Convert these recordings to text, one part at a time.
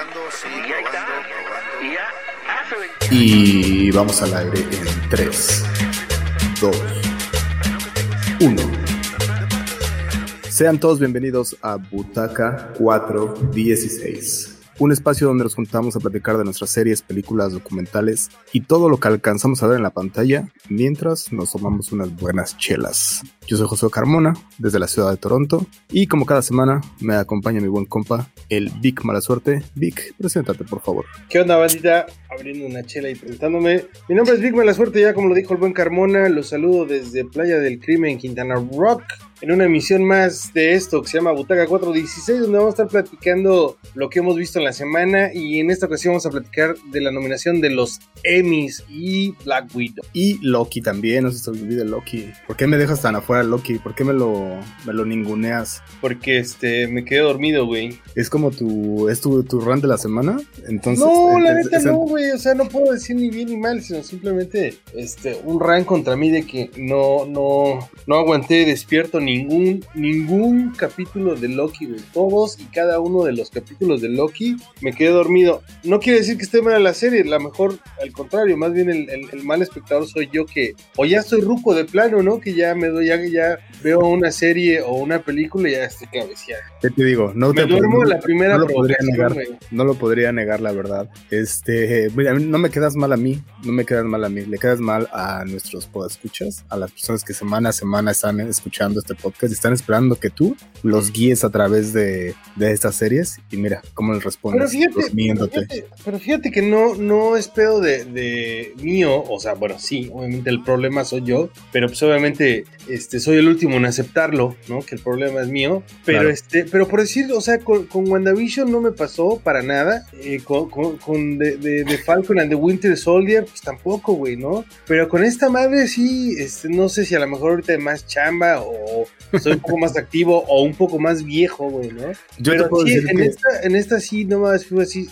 probando, sí, probando, probando. Y vamos al aire en 3, 2, 1. Sean todos bienvenidos a Butaca 416 un espacio donde nos juntamos a platicar de nuestras series, películas, documentales y todo lo que alcanzamos a ver en la pantalla mientras nos tomamos unas buenas chelas. Yo soy José Carmona, desde la ciudad de Toronto, y como cada semana me acompaña mi buen compa, el Vic Mala Suerte. Vic, preséntate, por favor. ¿Qué onda, bandita? Abriendo una chela y presentándome. Mi nombre es Vic Mala Suerte, ya como lo dijo el buen Carmona, los saludo desde Playa del Crimen, Quintana Rock en una emisión más de esto que se llama Butaca 416, donde vamos a estar platicando lo que hemos visto en la semana y en esta ocasión vamos a platicar de la nominación de los Emmys y Black Widow. Y Loki también, no se te olvide Loki. ¿Por qué me dejas tan afuera Loki? ¿Por qué me lo, me lo ninguneas? Porque este, me quedé dormido, güey. ¿Es como tu, es tu, tu run de la semana? Entonces, no, la neta no, güey, o sea, no puedo decir ni bien ni mal, sino simplemente este, un run contra mí de que no, no, no aguanté despierto ni ningún, ningún capítulo de Loki, güey. Todos y cada uno de los capítulos de Loki me quedé dormido. No quiere decir que esté mal la serie, la mejor, al contrario, más bien el, mal espectador soy yo que, o ya estoy ruco de plano, ¿no? Que ya me doy, ya, ya veo una serie o una película y ya estoy cabeceado. ¿Qué te digo? No me te duermo la primera no lo podría negar, No lo podría negar, la verdad. Este, mira, no me quedas mal a mí, no me quedas mal a mí, le quedas mal a nuestros podescuchas, a las personas que semana a semana están escuchando este podcast y están esperando que tú los guíes a través de, de estas series y mira cómo les respondes. Pero fíjate, que no, no es pedo de, de, mío, o sea, bueno, sí, obviamente el problema soy yo, pero pues obviamente este, soy el último en aceptarlo, ¿no? Que el problema es mío, pero este, pero por decir, o sea, con, con WandaVision no me pasó para nada, eh, con, con, de, de, Falcon and the Winter Soldier, pues tampoco, güey, ¿no? Pero con esta madre sí, este, no sé si a lo mejor ahorita hay más chamba o soy un poco más activo o un poco más viejo, güey, ¿no? Yo Pero sí, en, esta, en esta sí, nomás fue así,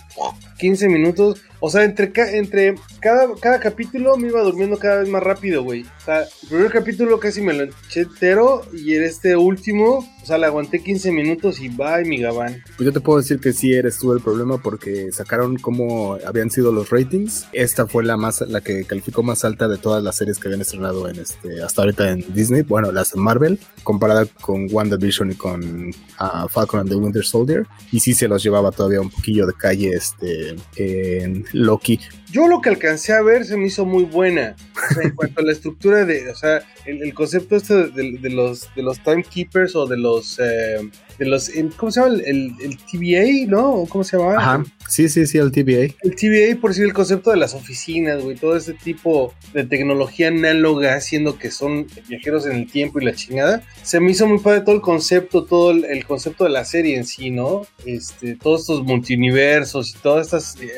15 minutos o sea, entre, entre cada, cada capítulo me iba durmiendo cada vez más rápido, güey. O sea, el primer capítulo casi me lo eché entero y en este último, o sea, le aguanté 15 minutos y bye, mi gabán. Pues yo te puedo decir que sí eres tú el problema porque sacaron cómo habían sido los ratings. Esta fue la más la que calificó más alta de todas las series que habían estrenado en este hasta ahorita en Disney, bueno, las de Marvel, comparada con WandaVision y con uh, Falcon and the Winter Soldier. Y sí se los llevaba todavía un poquillo de calle este en Loki. Yo lo que alcancé a ver se me hizo muy buena. en cuanto a la estructura de, o sea, el, concepto este de, los de los timekeepers o de los eh, de los ¿cómo se llama? El, el, TVA, ¿no? ¿Cómo se llama? Ajá. Sí, sí, sí, el TVA. El TVA, por decir el concepto de las oficinas, güey, todo ese tipo de tecnología análoga, haciendo que son viajeros en el tiempo y la chingada. Se me hizo muy padre todo el concepto, todo el, concepto de la serie en sí, ¿no? Este, todos estos multiversos y todas estas eh,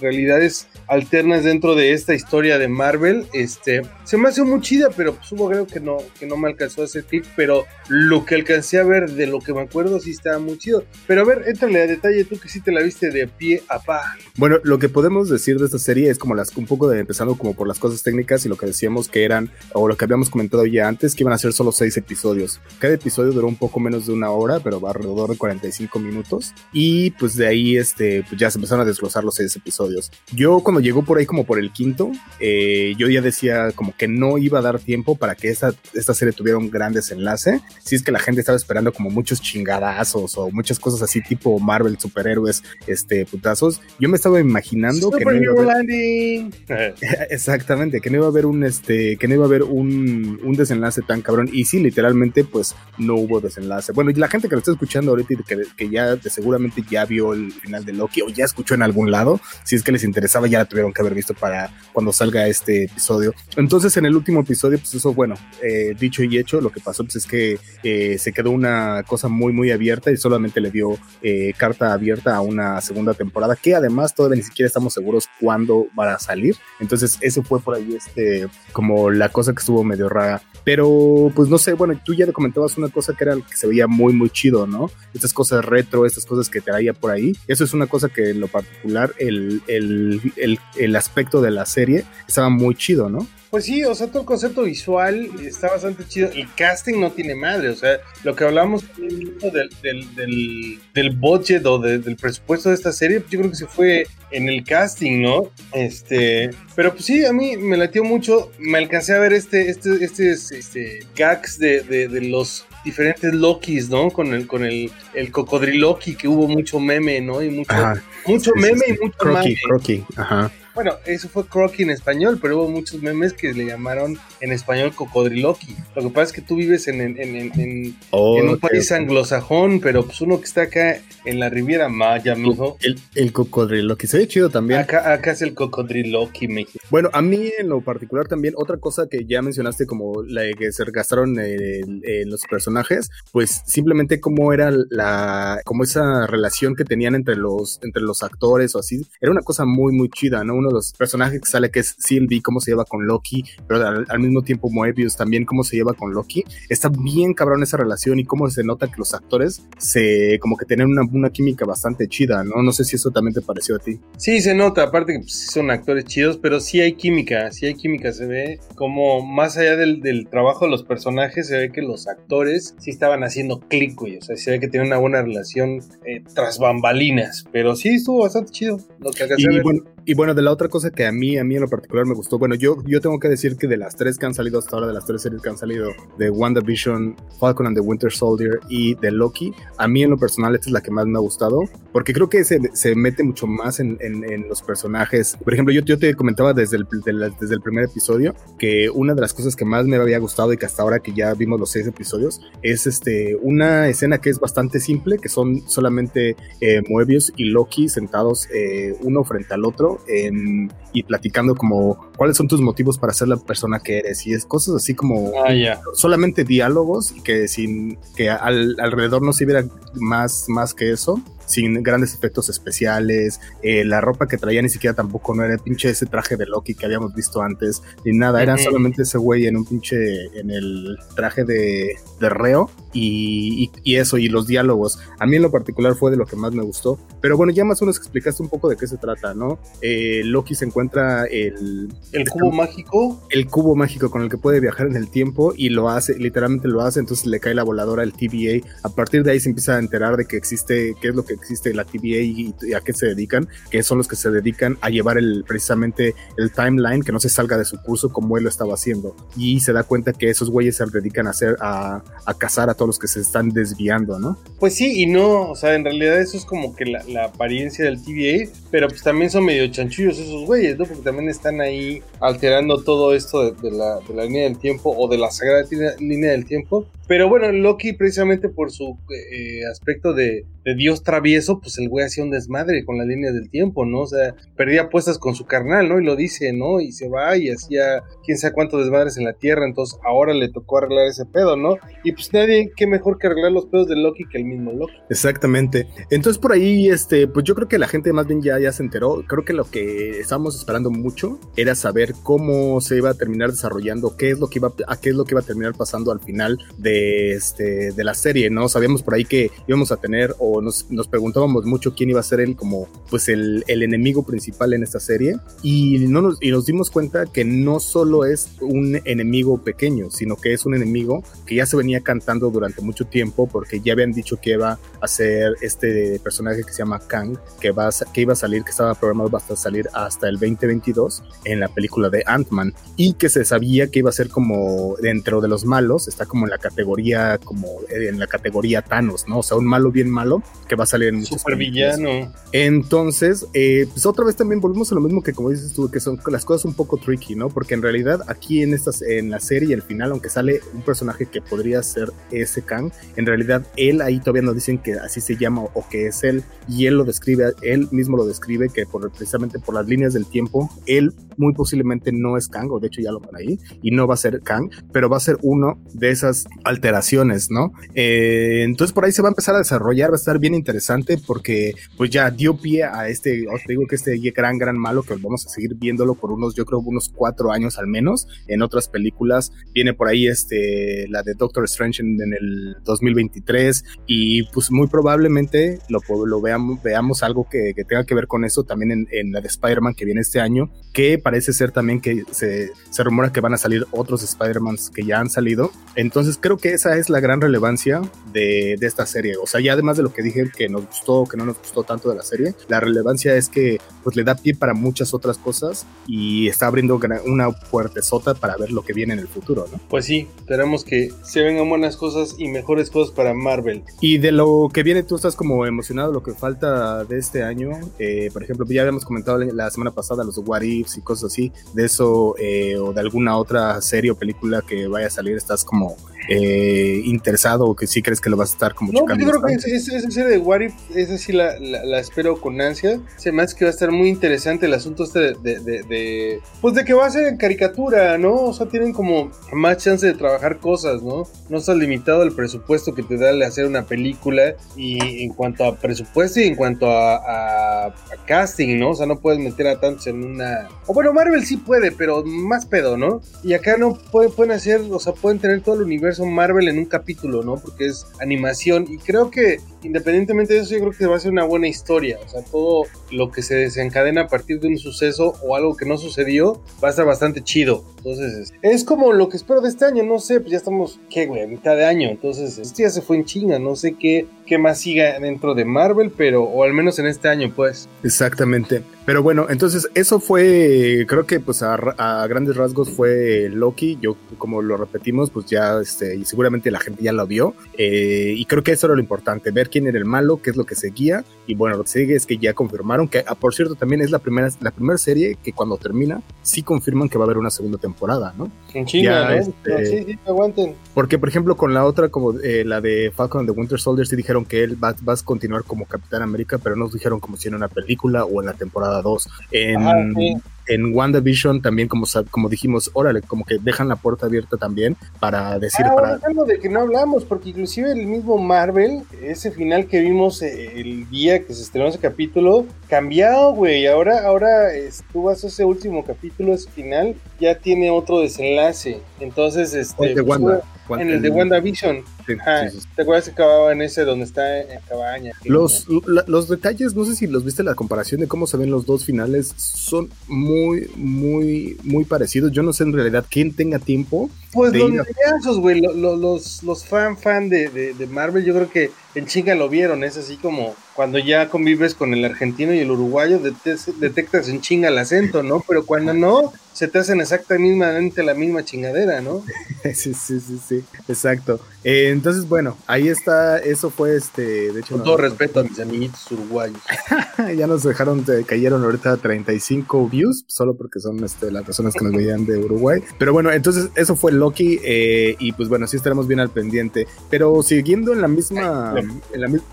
realidades alternas dentro de esta historia de Marvel, este, se me hace muy chida, pero pues hubo creo que no, que no me alcanzó ese tip, pero lo que alcancé a ver de lo que me acuerdo sí estaba muy chido. Pero a ver, éntrale a detalle tú que sí te la viste de pie a pa. Bueno, lo que podemos decir de esta serie es como las, un poco de empezando como por las cosas técnicas y lo que decíamos que eran, o lo que habíamos comentado ya antes, que iban a ser solo seis episodios. Cada episodio duró un poco menos de una hora, pero va alrededor de 45 minutos. Y pues de ahí este, pues ya se empezaron a desglosar los seis episodios. Yo cuando llegó por ahí como por el quinto, eh, yo ya decía como que no iba a dar tiempo para que esta, esta serie tuviera un gran desenlace. Si es que la gente estaba esperando como muchos chingadazos o muchas cosas así tipo Marvel, superhéroes, este, putazos. Yo me estaba imaginando que no iba a haber... Exactamente, que no iba a haber un, este, que no iba a haber un, un desenlace tan cabrón. Y sí, literalmente, pues no hubo desenlace. Bueno, y la gente que lo está escuchando ahorita y que, que ya seguramente ya vio el final de Loki o ya escuchó en algún lado, si es que les interesaba, ya tuvieron que haber visto para cuando salga este episodio. Entonces, en el último episodio, pues eso, bueno, eh, dicho y hecho, lo que pasó pues, es que eh, se quedó una cosa muy, muy abierta y solamente le dio eh, carta abierta a una segunda temporada, que además todavía ni siquiera estamos seguros cuándo va a salir. Entonces, eso fue por ahí, este, como la cosa que estuvo medio rara. Pero, pues no sé, bueno, tú ya le comentabas una cosa que era que se veía muy, muy chido, ¿no? Estas cosas retro, estas cosas que traía por ahí. Eso es una cosa que en lo particular, el, el, el, el aspecto de la serie estaba muy chido, ¿no? Pues sí, o sea, todo el concepto visual está bastante chido. El casting no tiene madre, o sea, lo que hablamos del, del, del, del budget o del presupuesto de esta serie, yo creo que se fue en el casting, ¿no? Este, pero pues sí, a mí me latió mucho. Me alcancé a ver este, este, este, este gags de, de, de los diferentes Lokis, ¿no? Con el, con el, el cocodriloki, que hubo mucho meme, ¿no? Y mucho, mucho meme y mucho croqui, croqui, ajá. Bueno, eso fue croqui en español, pero hubo muchos memes que le llamaron en español cocodriloqui. Lo que pasa es que tú vives en, en, en, en, Oh, un país anglosajón, pero pues uno que está acá en la Riviera Maya, mijo. El, el cocodrilo, que se ve chido también. Acá, acá es el cocodriloqui, mijo. Bueno, a mí en lo particular también, otra cosa que ya mencionaste como la de que se gastaron en los personajes, pues simplemente cómo era la, como esa relación que tenían entre los, entre los actores o así, era una cosa muy, muy chida, ¿no? Uno de los personajes que sale que es Sylvie, cómo se lleva con Loki, pero al, al mismo tiempo Moebius también cómo se lleva con Loki, está bien cabrón esa relación y cómo se nota que los actores se, como que tienen una, una química bastante chida, ¿no? No sé si eso también te pareció a ti. Sí, se nota, aparte que pues, son actores chidos, pero sí hay química, sí hay química, se ve como más allá del, del trabajo de los personajes, se ve que los actores sí estaban haciendo clic, güey, o sea, se ve que tienen una buena relación eh, tras bambalinas, pero sí estuvo bastante chido lo que alcancé a Y ver. bueno, y bueno, de la otra cosa que a mí, a mí en lo particular me gustó, bueno, yo, yo tengo que decir que de las tres que han salido hasta ahora, de las tres series que han salido, de WandaVision, Falcon and the Winter Soldier y de Loki, a mí en lo personal esta es la que más me ha gustado, porque creo que se, se mete mucho más en, en- en los personajes. Por ejemplo, yo, yo te comentaba desde el, de la- desde el primer episodio que una de las cosas que más me había gustado y que hasta ahora que ya vimos los seis episodios, es este, una escena que es bastante simple, que son solamente eh, Moebius y Loki sentados eh, uno frente al otro en- y platicando como cuáles son tus motivos para ser la persona que eres y es cosas así como Ah, solamente diálogos y que sin que al- alrededor no se viera más, más que eso sin grandes efectos especiales, eh, la ropa que traía ni siquiera tampoco no era el pinche ese traje de Loki que habíamos visto antes, ni nada, era solamente ese güey en un pinche, en el traje de, de reo y, y- y eso, y los diálogos. A mí en lo particular fue de lo que más me gustó, pero bueno, ya más o menos explicaste un poco de qué se trata, ¿no? Eh, Loki se encuentra el, El cubo mágico, el cubo mágico con el que puede viajar en el tiempo y lo hace, literalmente lo hace, entonces le cae la voladora al TVA. A partir de ahí se empieza a enterar de que existe, qué es lo que existe la TVA y, y a qué se dedican, que son los que se dedican a llevar el, precisamente el timeline, que no se salga de su curso como él lo estaba haciendo. Y se da cuenta que esos güeyes se dedican a hacer, a, a cazar a todos los que se están desviando, ¿no? pues sí y no, o sea, en realidad eso es como que la, apariencia del TVA, pero pues también son medio chanchullos esos güeyes, ¿no? Porque también están ahí alterando todo esto de, la, línea del tiempo o de la sagrada línea, línea del tiempo. Pero bueno, Loki precisamente por su eh, aspecto de, de dios travieso, pues el güey hacía un desmadre con las líneas del tiempo, ¿no? O sea, perdía apuestas con su carnal, ¿no? Y lo dice, ¿no? Y se va y hacía quién sabe cuántos desmadres en la Tierra, entonces ahora le tocó arreglar ese pedo, ¿no? Y pues nadie, qué mejor que arreglar los pedos de Loki que el mismo Loki. Exactamente. Entonces por ahí, este, pues yo creo que la gente más bien ya, ya se enteró. Creo que lo que estábamos esperando mucho era saber cómo se iba a terminar desarrollando, qué es lo que iba a qué es lo que iba a terminar pasando al final de este de la serie, ¿no? Sabíamos por ahí que íbamos a tener, nos, nos preguntábamos mucho quién iba a ser el como pues el, el enemigo principal en esta serie. Y no nos, y nos dimos cuenta que no solo es un enemigo pequeño, sino que es un enemigo que ya se venía cantando durante mucho tiempo, porque ya habían dicho que iba a ser este personaje que se llama Kang, que, va a, que iba a salir, que estaba programado hasta salir hasta el 2022 en la película de Ant-Man, y que se sabía que iba a ser como dentro de los malos, está como en la categoría, como en la categoría Thanos, ¿no? O sea, un malo bien malo que va a salir en películas. villano. Entonces, eh, pues otra vez también volvemos a lo mismo que como dices tú, que son las cosas un poco tricky, ¿no? Porque en realidad aquí en estas, en la serie, al final, aunque sale un personaje que podría ser ese Kang, en realidad él ahí todavía no dicen que así se llama o que es él, y él lo describe, él mismo lo describe que por, precisamente por las líneas del tiempo, él muy posiblemente no es Kang, o de hecho ya lo van ahí, y no va a ser Kang, pero va a ser uno de esas alteraciones, ¿no? Eh, entonces por ahí se va a empezar a desarrollar, va a estar bien interesante porque pues ya dio pie a este, os digo que este gran, gran malo que vamos a seguir viéndolo por unos, yo creo, unos cuatro años al menos en otras películas. Viene por ahí este, la de Doctor Strange en, el 2023 y pues muy probablemente lo, lo veamos, veamos algo que, tenga que ver con eso también en, en la de Spider-Man que viene este año, que parece ser también que se, se rumora que van a salir otros Spider-Mans que ya han salido. Entonces creo que esa es la gran relevancia de, de esta serie. O sea, ya además de lo que dije que nos gustó, que no nos gustó tanto de la serie, la relevancia es que pues le da pie para muchas otras cosas y está abriendo una fuerte sota para ver lo que viene en el futuro, ¿no? Pues sí, esperamos que se vengan buenas cosas y mejores cosas para Marvel. Y de lo que viene, tú estás como emocionado, lo que falta de este año, eh, por ejemplo, ya habíamos comentado la semana pasada los What Ifs y cosas así, de eso eh, o de alguna otra serie o película que vaya a salir, estás como eh, interesado o que sí crees que lo vas a estar como no, yo creo que esa serie de What If, esa sí la, la, espero con ansia. Se me hace que va a estar muy interesante el asunto este de, de, pues de que va a ser en caricatura, ¿no? O sea, tienen como más chance de trabajar cosas, ¿no? No está limitado el presupuesto que te da el hacer una película y en cuanto a presupuesto y en cuanto a, a, casting, ¿no? O sea, no puedes meter a tantos en una... O bueno, Marvel sí puede, pero más pedo, ¿no? Y acá no pueden, pueden hacer, o sea, pueden tener todo el universo Marvel en un capítulo, ¿no? Porque es animación y creo que independientemente de eso, yo creo que va a ser una buena historia. O sea, todo lo que se desencadena a partir de un suceso o algo que no sucedió va a estar bastante chido. Entonces, es como lo que espero de este año. No sé, pues ya estamos, ¿qué, güey? A mitad de año. Entonces, este ya se fue en chinga. No sé qué, qué más siga dentro de Marvel, pero, o al menos en este año, pues. Exactamente. Pero bueno, entonces eso fue, creo que pues a, grandes rasgos fue Loki. Yo, como lo repetimos, pues ya, este, y seguramente la gente ya lo vio. Eh, y creo que eso era lo importante, ver quién era el malo, qué es lo que seguía. Y bueno, lo que sigue es que ya confirmaron que, ah, por cierto, también es la primera, la primera serie que cuando termina, sí confirman que va a haber una segunda temporada, ¿no? En China, ¿no? Este, sí, sí, aguanten. Porque, por ejemplo, con la otra, como eh, la de Falcon and the Winter Soldier, sí dijeron que él va, va, a continuar como Capitán América, pero no nos dijeron como si en una película o en la temporada 2. En, en WandaVision también, como, como dijimos, órale, como que dejan la puerta abierta también para decir... Ah, para... algo de que no hablamos, porque inclusive el mismo Marvel, ese final que vimos eh, el día que se estrenó ese capítulo, cambiado, güey. Ahora, ahora tú vas a ese último capítulo, ese final, ya tiene otro desenlace. Entonces, este... De Wanda en el de WandaVision. ¿Te acuerdas que acababa en ese donde está en cabaña? Los, los detalles, no sé si los viste la comparación de cómo se ven los dos finales, son muy, muy, muy parecidos. Yo no sé en realidad quién tenga tiempo. Pues los a... güey, los, los, fan fan de, de, Marvel, yo creo que en chinga lo vieron. Es así como cuando ya convives con el argentino y el uruguayo, detectas en chinga el acento, ¿no? Pero cuando no, se te hacen exactamente la misma chingadera, ¿no? sí, sí, sí, sí, exacto. Eh, entonces, bueno, ahí está, eso fue este, de hecho... Con todo respeto a mis amiguitos uruguayos. ya nos dejaron, cayeron ahorita 35 views, solo porque son este, las personas que nos veían de Uruguay. Pero bueno, entonces eso fue Loki eh, y pues bueno, sí estaremos bien al pendiente. Pero siguiendo en la misma,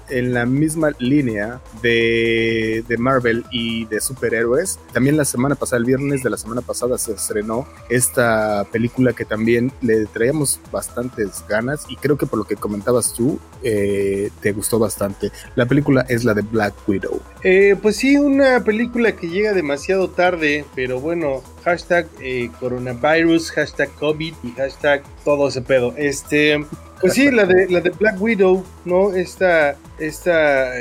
en la, misma línea de, de Marvel y de superhéroes, también la semana pasada, el viernes de la semana pasada, se estrenó esta película que también le traíamos bastantes ganas y creo que por lo que comentabas tú, eh, te gustó bastante. La película es la de Black Widow. Eh, pues sí, una película que llega demasiado tarde, pero bueno, hashtag eh, coronavirus, hashtag COVID y hashtag todo ese pedo. Este, pues sí, la de, la de Black Widow, ¿no? Esta, esta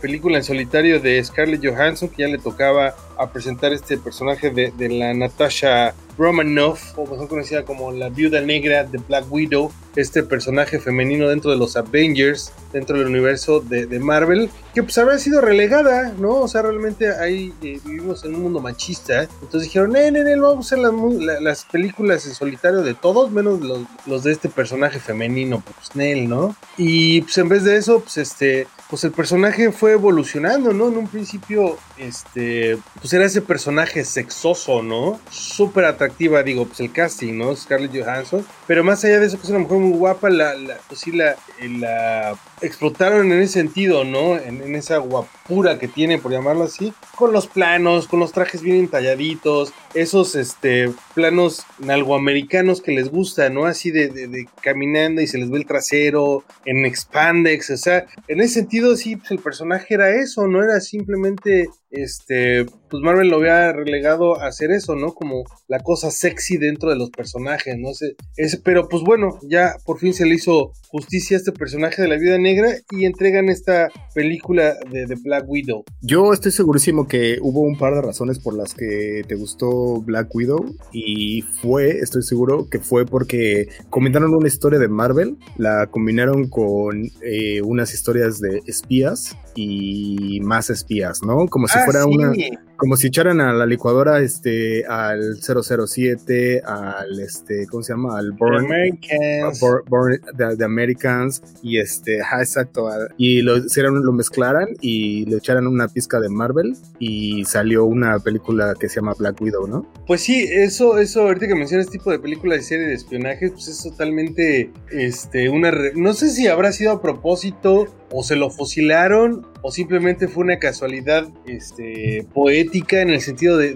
película en solitario de Scarlett Johansson que ya le tocaba a presentar este personaje de, de la Natasha Romanoff, o mejor conocida como la viuda negra de Black Widow, este personaje femenino dentro de los Avengers, dentro del universo de, Marvel, que pues había sido relegada, ¿no? O sea, realmente ahí eh, vivimos en un mundo machista. Entonces dijeron, eh, eh, vamos a hacer las, películas en solitario de todos, menos los, los de este personaje femenino, pues Nell, ¿no? Y pues en vez de eso, pues este, pues el personaje fue evolucionando, ¿no? En un principio, este, pues era ese personaje sexoso, ¿no? Súper atractiva, digo, pues el casting, ¿no? Scarlett Johansson. Pero más allá de eso, que es una mujer muy guapa, la, la pues sí, la, la explotaron en ese sentido, ¿no? En, en, esa guapura que tiene, por llamarlo así, con los planos, con los trajes bien entalladitos, esos este, planos nalgoamericanos que les gusta, ¿no? Así de, de, de, caminando y se les ve el trasero, en expandex, o sea, en ese sentido sí, pues el personaje era eso, no era simplemente, este, pues Marvel lo había relegado a hacer eso, ¿no? Como la cosa sexy dentro de los personajes, ¿no? Ese, ese, pero pues bueno, ya por fin se le hizo justicia a este personaje de la vida negra y entregan esta película de, de Black Widow. Yo estoy segurísimo que hubo un par de razones por las que te gustó Black Widow y fue, estoy seguro que fue porque combinaron una historia de Marvel, la combinaron con eh, unas historias de espías y más espías, ¿no? Como si Ah, fuera sí. una como si echaran a la licuadora este al 007 al este ¿cómo se llama? al Bourne Americans. Born- the, the Americans y este, ajá, exacto, y lo hicieron, lo mezclaran y le echaran una pizca de Marvel y salió una película que se llama Black Widow, ¿no? Pues sí, eso, eso, ahorita que mencionas este tipo de películas y serie de espionaje, pues es totalmente, este, una, re- no sé si habrá sido a propósito o se lo fusilaron o simplemente fue una casualidad, este, poética en el sentido de,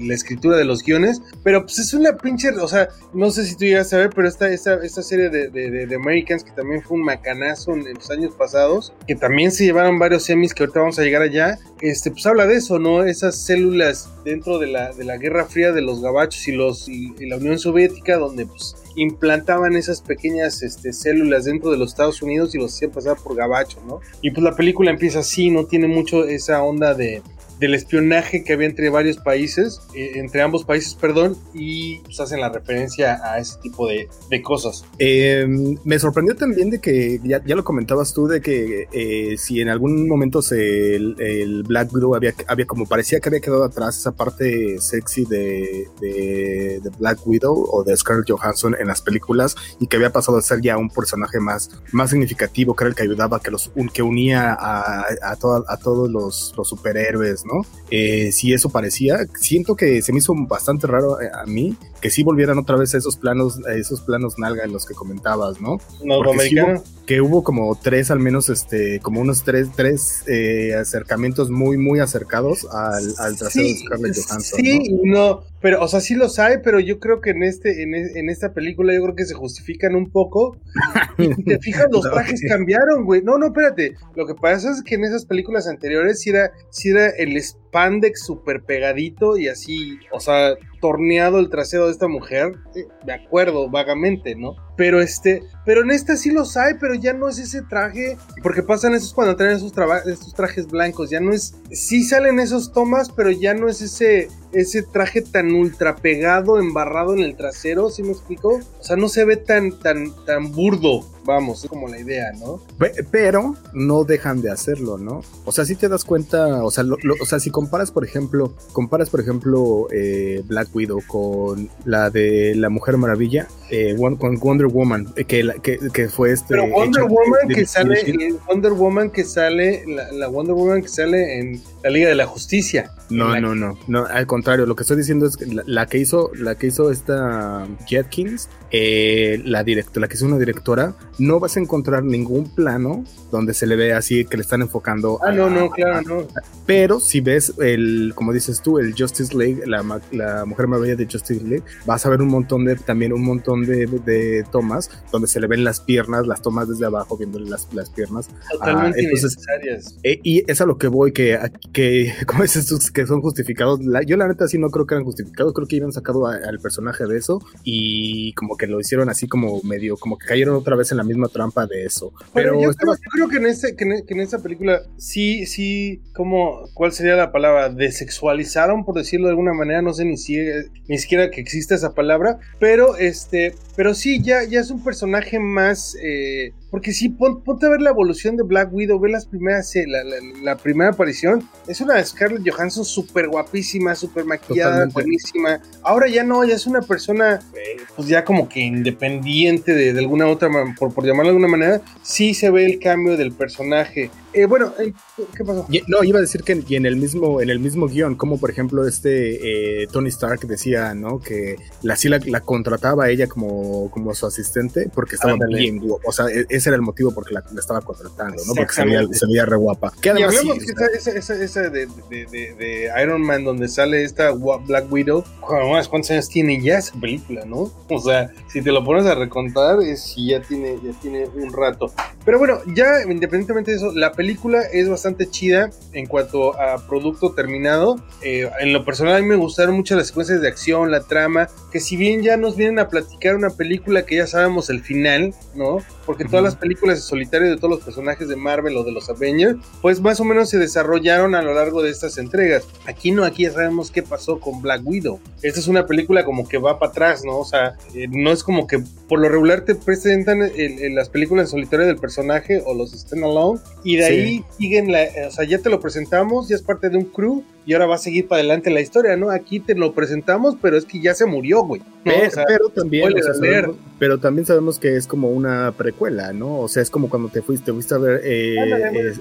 la escritura de los guiones, pero pues es una pinche, o sea, no sé si tú llegas a ver, pero esta, esta, esta serie de, Americans que también fue un macanazo en, los años pasados, que también se llevaron varios semis que ahorita vamos a llegar allá, este, pues habla de eso, ¿no? Esas células dentro de la, la Guerra Fría de los gabachos y, los, y la Unión Soviética, donde pues implantaban esas pequeñas este, células dentro de los Estados Unidos y los hacían pasar por gabacho, ¿no? Y pues la película empieza así, no tiene mucho esa onda de del espionaje que había entre varios países, eh, entre ambos países, perdón, y pues hacen la referencia a ese tipo de, cosas. Eh, me sorprendió también de que, ya, ya lo comentabas tú, de que eh, si en algún momento se, el, Black Widow había, había, como parecía que había quedado atrás esa parte sexy de, de, Black Widow o de Scarlett Johansson en las películas y que había pasado a ser ya un personaje más, más significativo, que era el que ayudaba, que, los, que unía a, a, a todos los, los superhéroes, ¿no? Eh, si eso parecía, siento que se me hizo bastante raro eh, a mí que sí volvieran otra vez a esos planos, a esos planos nalga en los que comentabas, ¿no? Sí hubo, que hubo como tres, al menos, este, como unos tres, tres eh, acercamientos muy, muy acercados al, al trasero sí, de Scarlett Johansson. Sí, ¿no? no, pero, o sea, sí los hay, pero yo creo que en este, en, en esta película, yo creo que se justifican un poco. y si te fijas, los trajes cambiaron, güey. No, no, espérate. Lo que pasa es que en esas películas anteriores sí era, sí era el spandex súper pegadito y así, o sea, torneado el trasero de esta mujer, de acuerdo, vagamente, ¿no? Pero este, pero en esta sí los hay, pero ya no es ese traje, porque pasan esos cuando traen esos, esos trajes blancos, ya no es, sí salen esos tomas, pero ya no es ese, ese traje tan ultra pegado, embarrado en el trasero, ¿sí me explico? O sea, no se ve tan, tan, tan burdo, vamos, es como la idea, ¿no? Pero no dejan de hacerlo, ¿no? O sea, si te das cuenta, o sea, o sea si comparas, por ejemplo, comparas, por ejemplo, eh, Black Widow con la de la Mujer Maravilla, eh, con Wonder Woman, eh, que, que, que, fue este. Pero Wonder Woman de, que de, sale, de, Wonder Woman que sale, la, la, Wonder Woman que sale en la Liga de la Justicia. No, la... no, no, no, al contrario, lo que estoy diciendo es que la, la que hizo, la que hizo esta Jetkins, eh, la directora, la que es una directora, no vas a encontrar ningún plano donde se le ve así que le están enfocando. Ah, a, no, no, claro, a, no. Pero si ves el, como dices tú, el Justice League, la, la Mujer Maravilla de Justice League, vas a ver un montón de, también un montón de, de tomas donde se le ven las piernas, las tomas desde abajo, viéndole las, las piernas. Totalmente ah, entonces. Eh, y es a lo que voy, que, que como dices tú, que son justificados. La, yo la neta sí no creo que eran justificados, creo que iban sacado a, al personaje de eso y como que lo hicieron así como medio, como que cayeron otra vez en la misma trampa de eso. Pero, Pero yo, estaba... creo, yo, creo, que en ese, que en, que en esa película sí, sí, como, ¿cuál sería la palabra? Desexualizaron, por decirlo de alguna manera, no sé ni si ni siquiera que exista esa palabra, pero este, pero sí, ya, ya es un personaje más, eh, porque sí, pon, ponte a ver la evolución de Black Widow, ve las primeras, eh, la, la, la, primera aparición, es una Scarlett Johansson súper guapísima, súper maquillada, Totalmente. buenísima. Ahora ya no, ya es una persona, eh, pues ya como que independiente de, de alguna otra, por, por, llamarlo de alguna manera, sí se ve el cambio del personaje. Eh, bueno, ¿qué pasó? Y, no, iba a decir que y en el mismo, en el mismo guion, como por ejemplo este eh, Tony Stark decía, ¿no? Que la sí la, la, contrataba a ella como, como su asistente porque estaba ah, bien. O sea, e, ese era el motivo por que la, la estaba contratando, ¿no? Porque se veía, se veía re guapa. Que Y además, hablemos sí, esa, esa, esa, esa de, de, de, de Iron Man donde sale esta Black Widow, joder, más, ¿cuántos años tiene ya esa película, no? O sea, si te lo pones a recontar, es si ya tiene, ya tiene un rato. Pero bueno, ya independientemente de eso, la película es bastante chida en cuanto a producto terminado. Eh, en lo personal a mí me gustaron mucho las secuencias de acción, la trama, que si bien ya nos vienen a platicar una película que ya sabemos el final, ¿no? Porque todas las películas de solitario de todos los personajes de Marvel o de los Avengers, pues más o menos se desarrollaron a lo largo de estas entregas. Aquí no, aquí ya sabemos qué pasó con Black Widow. Esta es una película como que va para atrás, ¿no? O sea, eh, no es como que por lo regular te presentan el- el- las películas en solitario del personaje o los standalone y de Sí. ahí siguen la, o sea, ya te lo presentamos, ya es parte de un crew y ahora va a seguir para adelante la historia, ¿no? Aquí te lo presentamos, pero es que ya se murió, güey. ¿no? Pe- O sea, pero también, o sea, sabemos- pero también sabemos que es como una precuela, ¿no? O sea, es como cuando te fuiste, te fuiste a ver eh, eh.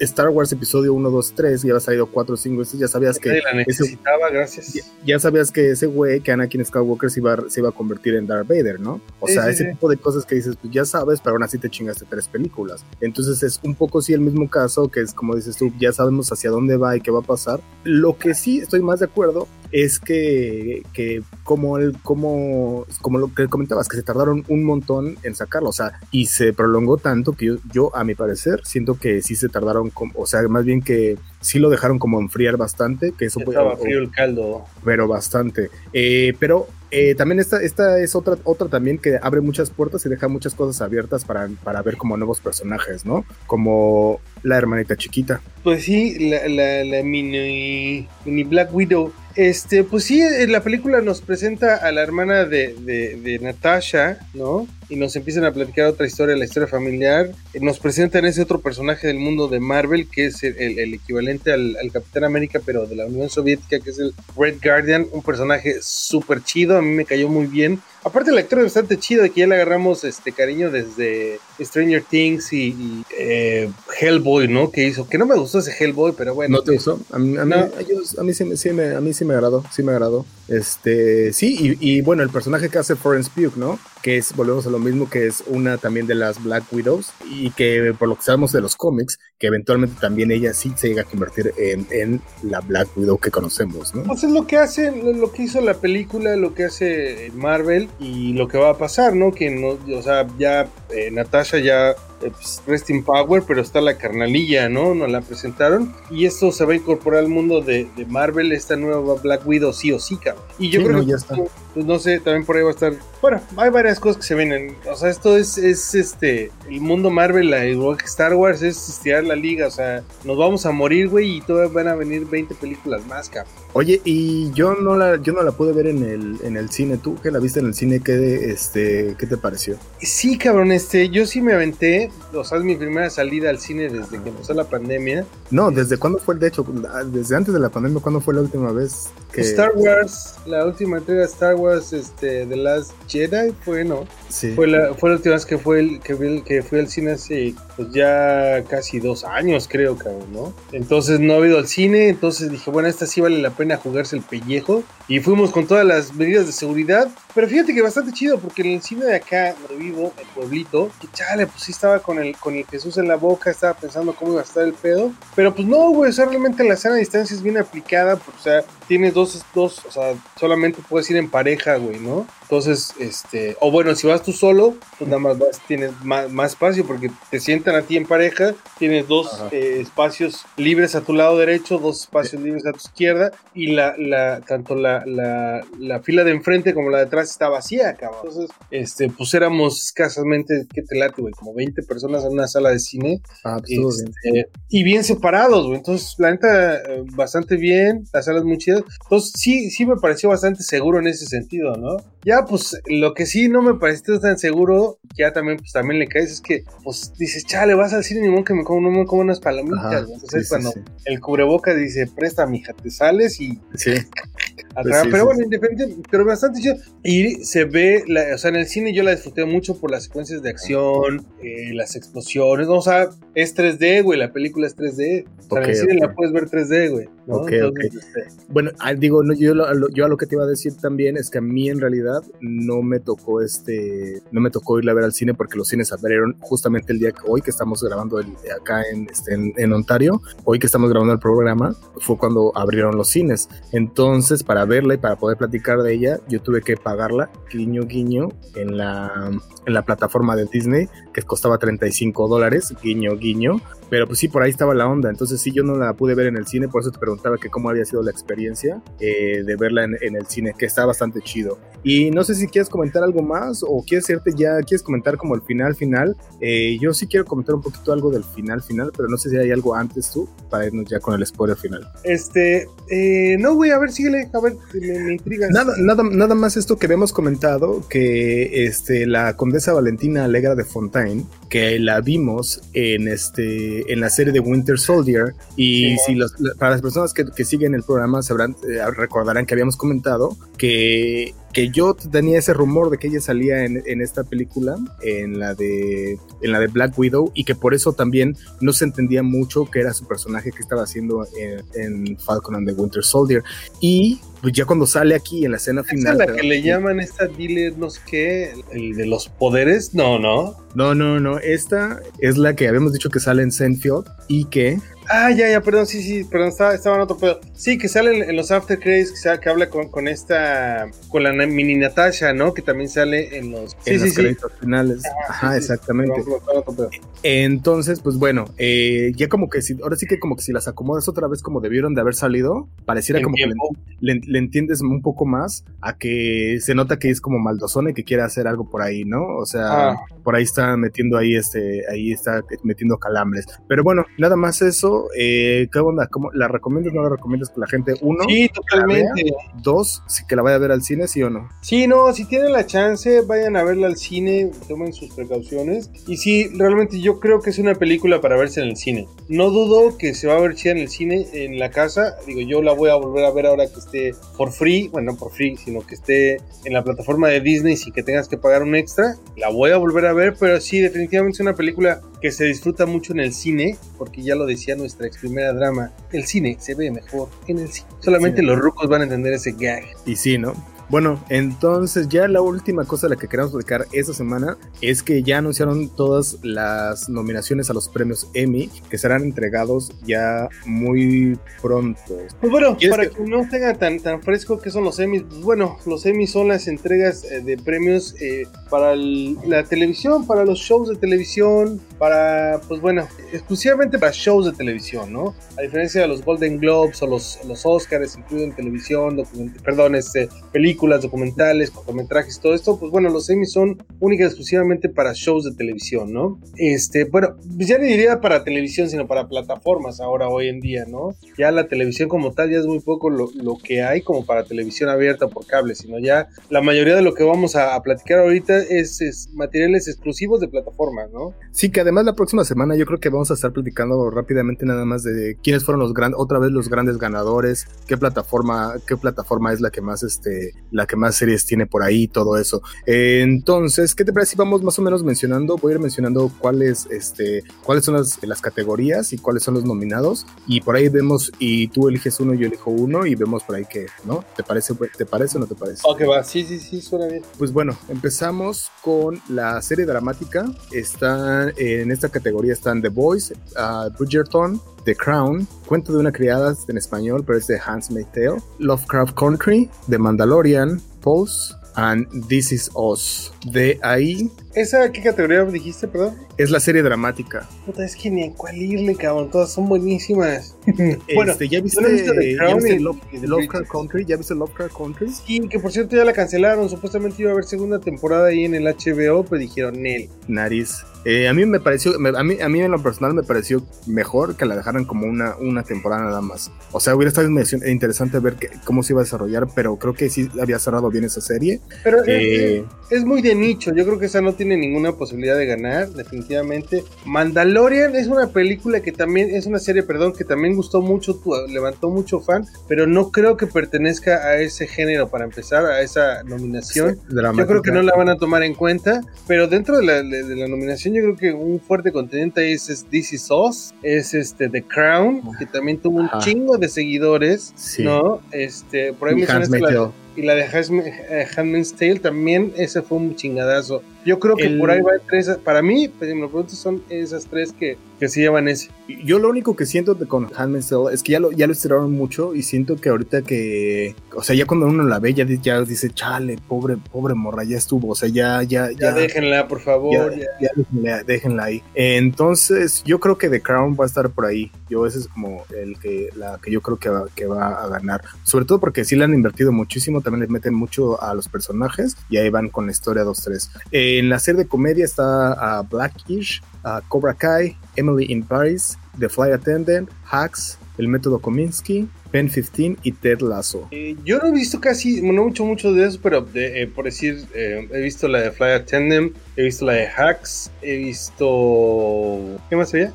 Star, Wars episodio 1, 2, 3, ya había salido 4, 5, ya sabías que la ese- necesitaba, gracias. ya- ya sabías que ese güey, que Anakin Skywalker se iba, a- se iba a convertir en Darth Vader, ¿no? O Sí, sea, sí, ese sí. tipo de cosas que dices, pues ya sabes, pero aún así te chingaste tres películas. Entonces es un poco sí el mismo caso, que es como dices tú, ya sabemos hacia dónde va y qué va a pasar. Lo que sí estoy más de acuerdo es que, que como, el, como, como lo que comentabas, que se tardaron un montón en sacarlo, o sea, y se prolongó tanto que yo, yo, a mi parecer, siento que sí se tardaron, como, o sea, más bien que sí lo dejaron como enfriar bastante, que eso estaba o- frío el caldo. pero bastante. Eh, pero eh, también esta, esta es otra, otra también que abre muchas puertas y deja muchas cosas abiertas para, para ver como nuevos personajes, ¿no? Como la hermanita chiquita. Pues sí, la, la, mini, mini Black Widow. Este, pues sí, en la película nos presenta a la hermana de, de, de Natasha, ¿no? Y nos empiezan a platicar otra historia, la historia familiar. Nos presentan ese otro personaje del mundo de Marvel, que es el equivalente al, al Capitán América, pero de la Unión Soviética, que es el Red Guardian, un personaje súper chido, a mí me cayó muy bien. Aparte el actor es bastante chido, de que ya le agarramos este cariño desde Stranger Things y, y, eh, Hellboy, ¿no? Que hizo, que no me gustó ese Hellboy, pero bueno. ¿No te gustó? A mí, a mí, No. a ellos- a mí sí, me- sí me, a mí sí me agradó, sí me agradó. Este, sí, y, y bueno, el personaje que hace Florence Pugh, ¿no? Que es, volvemos a lo mismo, que es una también de las Black Widows y que por lo que sabemos de los cómics, que eventualmente también ella sí se llega a convertir en, en la Black Widow que conocemos, ¿no? Pues es lo que hace, lo que hizo la película, lo que hace Marvel y lo que va a pasar, ¿no? Que no, o sea, ya eh, Natasha ya pues, rest in power, pero está la carnalilla, ¿no? Nos la presentaron y esto se va a incorporar al mundo de, de Marvel, esta nueva Black Widow sí o sí, cabrón. Y yo Sí, creo no, que ya está. pues no sé, también por ahí va a estar. Bueno, hay varias cosas que se vienen. O sea, esto es, es este. El mundo Marvel, la, igual que Star Wars, es estirar la liga. O sea, nos vamos a morir, güey, y todavía van a venir 20 películas más, cabrón. Oye, y yo no la, yo no la pude ver en el, en el cine. ¿Tú que la viste en el cine? ¿Qué, este, ¿qué te pareció? Sí, cabrón, este, yo sí me aventé. O sea, es mi primera salida al cine desde que empezó la pandemia. No, ¿desde cuándo fue? De hecho, desde antes de la pandemia, ¿cuándo fue la última vez que... Star Wars, la última entrega de Star Wars, este, The Last Jedi, fue, ¿no? Sí. Fue la, fue la última vez que fue el, que, el- que fui al cine hace pues ya casi dos años, creo, cabrón, ¿no? Entonces no he ido al cine, entonces dije, bueno, esta sí vale la pena jugarse el pellejo. Y fuimos con todas las medidas de seguridad. Pero fíjate que bastante chido, porque en el cine de acá, donde vivo, el pueblito, que chale, pues sí estaba con el, con el Jesús en la boca, estaba pensando cómo iba a estar el pedo. Pero pues no, güey, o sea, realmente la sana distancia es bien aplicada, porque, o sea, tienes dos, dos, o sea, solamente puedes ir en pareja, güey, ¿no? Entonces, este, o bueno, si vas tú solo, pues nada más vas, tienes más, más espacio porque te sientan a ti en pareja, tienes dos eh, espacios libres a tu lado derecho, dos espacios libres a tu izquierda y la, la tanto la, la, la fila de enfrente como la de atrás está vacía, cabrón. Entonces, este, pues éramos escasamente, ¿qué te late, güey? Como 20 personas en una sala de cine Ah, pues bien. este, y bien separados, güey. Entonces, la neta, eh, bastante bien, las salas muy chidas. Entonces, sí, sí me pareció bastante seguro en ese sentido, ¿no? Ya, pues, lo que sí no me pareció tan seguro, ya también, pues, también le caes, es que, pues, dices, chale, vas al cine, ni modo que me como, no me como unas palomitas, Ajá. Entonces, sí, cuando sí. el cubrebocas dice, presta, mija, te sales y Sí, sí, pero bueno, independiente, pero bastante chido. Y se ve, la- o sea, en el cine yo la disfruté mucho por las secuencias de acción, eh, las explosiones, ¿no? o sea, es 3D, güey, la película es 3D. O sea, en el cine la puedes ver 3D, güey. ¿no? Ok, Entonces, ok. este, Bueno, ah, digo, no, yo, yo a lo que te iba a decir también es que a mí en realidad no me tocó este, no me tocó irla a ver al cine porque los cines abrieron justamente el día que hoy que estamos grabando el- acá en, este, en, en Ontario, hoy que estamos grabando el programa, fue cuando abrieron los cines. Entonces, para verla y para poder platicar de ella, yo tuve que pagarla, guiño, guiño, en la, en la plataforma de Disney, que costaba 35 dólares, guiño, guiño. Pero pues sí, por ahí estaba la onda. Entonces sí, yo no la pude ver en el cine, por eso te preguntaba que cómo había sido la experiencia eh, de verla en, en el cine, que está bastante chido. Y no sé si quieres comentar algo más o quieres irte ya, quieres comentar como el final, final. Eh, yo sí quiero comentar un poquito algo del final, final, pero no sé si hay algo antes tú para irnos ya con el spoiler final. este, eh, no, güey, a ver, síguele, a ver, me, me intrigas. Nada, nada, nada más esto que habíamos comentado, que este, la condesa Valentina Alegra de Fontaine, que la vimos en, este, en la serie de Winter Soldier, y Sí. si los- para las personas que, que siguen el programa sabrán, eh, recordarán que habíamos comentado que, que yo tenía ese rumor de que ella salía en, en esta película, en la, de, en la de Black Widow, y que por eso también no se entendía mucho que era su personaje que estaba haciendo en, en Falcon and the Winter Soldier. Y pues ya cuando sale aquí en la escena ¿Esa es final. la que le llaman esta dealer, no sé qué, el de los poderes? No, no. No, no, no. Esta es la que habíamos dicho que sale en Seinfeld y que. Ah, ya, ya, perdón, sí, sí, perdón, estaba, estaba en otro pedo. Sí, que sale en, en los after credits, que, habla con, con esta, con la mini Natasha, ¿no? Que también sale en los... en Sí, los sí, sí. créditos finales. Ajá, sí, sí. exactamente. Perdón. Entonces, pues bueno, eh, ya como que si, ahora sí que como que si las acomodas otra vez como debieron de haber salido, pareciera En como que le- le entiendes un poco más a que se nota que es como maldozona y que quiere hacer algo por ahí, ¿no? O sea, Ah. por ahí está metiendo ahí este, ahí está metiendo calambres. Pero bueno, nada más eso, eh, ¿qué onda? ¿Cómo, ¿La recomiendas o no la recomiendas con la gente? Uno, Sí, totalmente. dos, si que la vaya a ver al cine, sí o no. Sí, no, si tienen la chance, vayan a verla al cine, tomen sus precauciones. Y sí, realmente yo creo que es una película para verse en el cine. No dudo que se va a ver chida en el cine, en la casa. Digo, yo la voy a volver a ver ahora que esté por free, bueno, no por free, sino que esté en la plataforma de Disney sin que tengas que pagar un extra. La voy a volver a ver, pero sí, definitivamente es una película que se disfruta mucho en el cine, porque ya lo decía nuestra ex primera drama, el cine se ve mejor en el cine. Solamente Sí. los rucos van a entender ese gag. Y sí, ¿no? Bueno, entonces ya la última cosa de la que queremos platicar esta semana es que ya anunciaron todas las nominaciones a los premios Emmy que serán entregados ya muy pronto. Pues bueno, ¿Quieres para que- que no tenga tan, tan fresco que son los Emmys, pues bueno, los Emmys son las entregas eh, de premios eh, para el- la televisión, para los shows de televisión, para, pues bueno, exclusivamente para shows de televisión, ¿no? A diferencia de los Golden Globes o los, los Oscars, incluyen televisión, perdón, este, películas, documentales, cortometrajes, todo esto, pues bueno, los Emmys son únicas exclusivamente para shows de televisión, ¿no? Este, bueno, pues ya no diría para televisión, sino para plataformas ahora, hoy en día, ¿no? Ya la televisión como tal ya es muy poco lo, lo que hay como para televisión abierta por cable, sino ya la mayoría de lo que vamos a, platicar ahorita es, es materiales exclusivos de plataformas, ¿no? Sí, que además la próxima semana yo creo que vamos a estar platicando rápidamente nada más de quiénes fueron los grandes, otra vez los grandes ganadores, qué plataforma, qué plataforma es la que más, este, la que más series tiene por ahí, todo eso. Entonces, ¿qué te parece si vamos más o menos mencionando? Voy a ir mencionando cuáles, este, cuáles son las, las categorías y cuáles son los nominados y por ahí vemos y tú eliges uno, yo elijo uno y vemos por ahí que, ¿no? ¿Te parece, te parece o no te parece? Ok, va, sí, sí, sí, suena bien. Pues bueno, empezamos con la serie dramática. Está en esta categoría están The Boys, uh, Bridgerton, The Crown, Cuento de una criada en español, pero es de Handmaid's Tale, Lovecraft Country, The Mandalorian, Pulse, and This Is Us. De ahí ¿Esa qué categoría dijiste, perdón? es la serie dramática. Puta, es que ni en cuál irle, cabrón, todas son buenísimas. bueno, Este, ¿ya viste, ¿no visto The ya viste Love- The Lovecraft? Country? ¿Ya viste Lovecraft Country? Sí, que por cierto ya la cancelaron. Supuestamente iba a haber segunda temporada ahí en el HBO, pero dijeron Nel. Nariz. Eh, a mí me pareció, a, mí, a mí en lo personal me pareció mejor que la dejaran como una, una temporada nada más. O sea, hubiera estado interesante ver que- cómo se iba a desarrollar, pero creo que sí había cerrado bien esa serie. Pero Eh, es, es muy de nicho. Yo creo que esa no tiene tiene ninguna posibilidad de ganar, definitivamente. Mandalorian es una película que también, es una serie, perdón, que también gustó mucho, levantó mucho fan, pero no creo que pertenezca a ese género para empezar, a esa nominación. yo creo que no la van a tomar en cuenta, pero dentro de la, nominación yo creo que un fuerte contendiente es, es This Is Us, es este The Crown, que también tuvo un chingo de seguidores, ¿no? Este, por ahí la, y la de eh, Handmaid's Tale también, ese fue un chingadazo. Yo creo que por ahí va tres, para mí, pues, me lo son esas tres que, que se llevan ese. Yo lo único que siento con Handmaid's Tale es que ya lo, ya lo estiraron mucho y siento que ahorita que, o sea, ya cuando uno la ve ya, ya dice, chale, pobre, pobre morra, ya estuvo, o sea, ya, ya, ya. Ya déjenla, por favor. Ya, déjenla, déjenla, ahí. Entonces, yo creo que The Crown va a estar por ahí. Yo ese es como el que, la que yo creo que va, que va a ganar. Sobre todo porque sí le han invertido muchísimo, también le meten mucho a los personajes y ahí van con la historia 2-3. En la serie de comedia está a Blackish, a Cobra Kai, Emily in Paris, The Fly Attendant, Hacks, El Método Kominsky, Pen 15 y Ted Lasso. Eh, yo no he visto casi, no mucho, mucho de eso, pero eh, por decir, eh, he visto la de Fly Attendant, he visto la de Hacks, he visto... ¿Qué más había?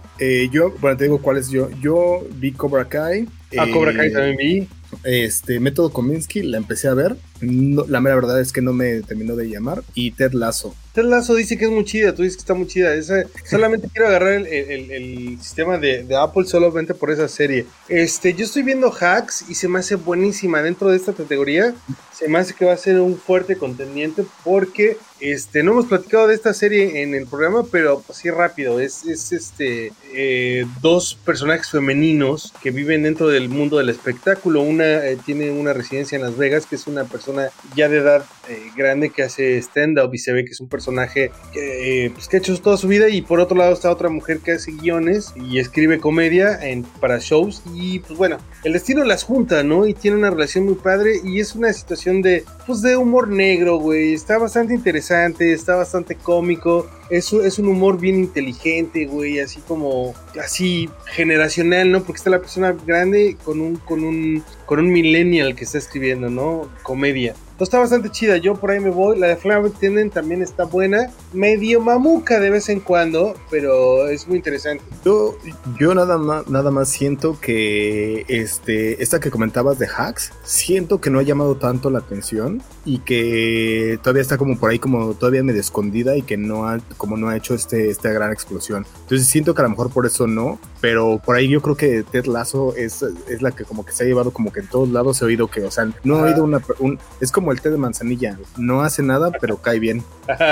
yo, bueno, te digo cuáles yo. Yo vi Cobra Kai. Ah, Cobra Kai también vi. Este, Método Kominsky, la empecé a ver. La mera verdad es que no me terminó de llamar. Y Ted Lasso. Ted Lasso dice que es muy chida, tú dices que está muy chida. solamente quiero agarrar el, sistema de, Apple solamente por esa serie. Este, yo estoy viendo Hacks y se me hace buenísima dentro de esta categoría. Se me hace que va a ser un fuerte contendiente porque este, no hemos platicado de esta serie en el programa, pero así rápido. Es, es este eh, dos personajes femeninos que viven dentro del mundo del espectáculo. Una eh, tiene una residencia en Las Vegas, que es una persona ya de edad eh, grande que hace stand-up y se ve que es un personaje que, pues, que ha hecho toda su vida. Y por otro lado está otra mujer que hace guiones y escribe comedia en, para shows. Y pues bueno, el destino las junta, ¿no? Y tiene una relación muy padre y es una situación de, pues de humor negro, güey. Está bastante interesante, está bastante cómico. Es, es un humor bien inteligente, güey, así como, así generacional, ¿no? Porque está la persona grande con un, con un, con un millennial que está escribiendo, ¿no? Comedia está bastante chida. Yo por ahí me voy. La de Flower Tenden también está buena. Medio mamuca de vez en cuando, pero es muy interesante. Yo, yo nada más, nada más siento que este, esta que comentabas de hacks, siento que no ha llamado tanto la atención y que todavía está como por ahí como todavía medio escondida y que no ha, como no ha hecho este, esta gran explosión. Entonces siento que a lo mejor por eso no, pero por ahí yo creo que Ted Lasso es, es la que como que se ha llevado como que en todos lados he oído que, o sea, no he oído una, un, es como el té de manzanilla. No hace nada, pero cae bien.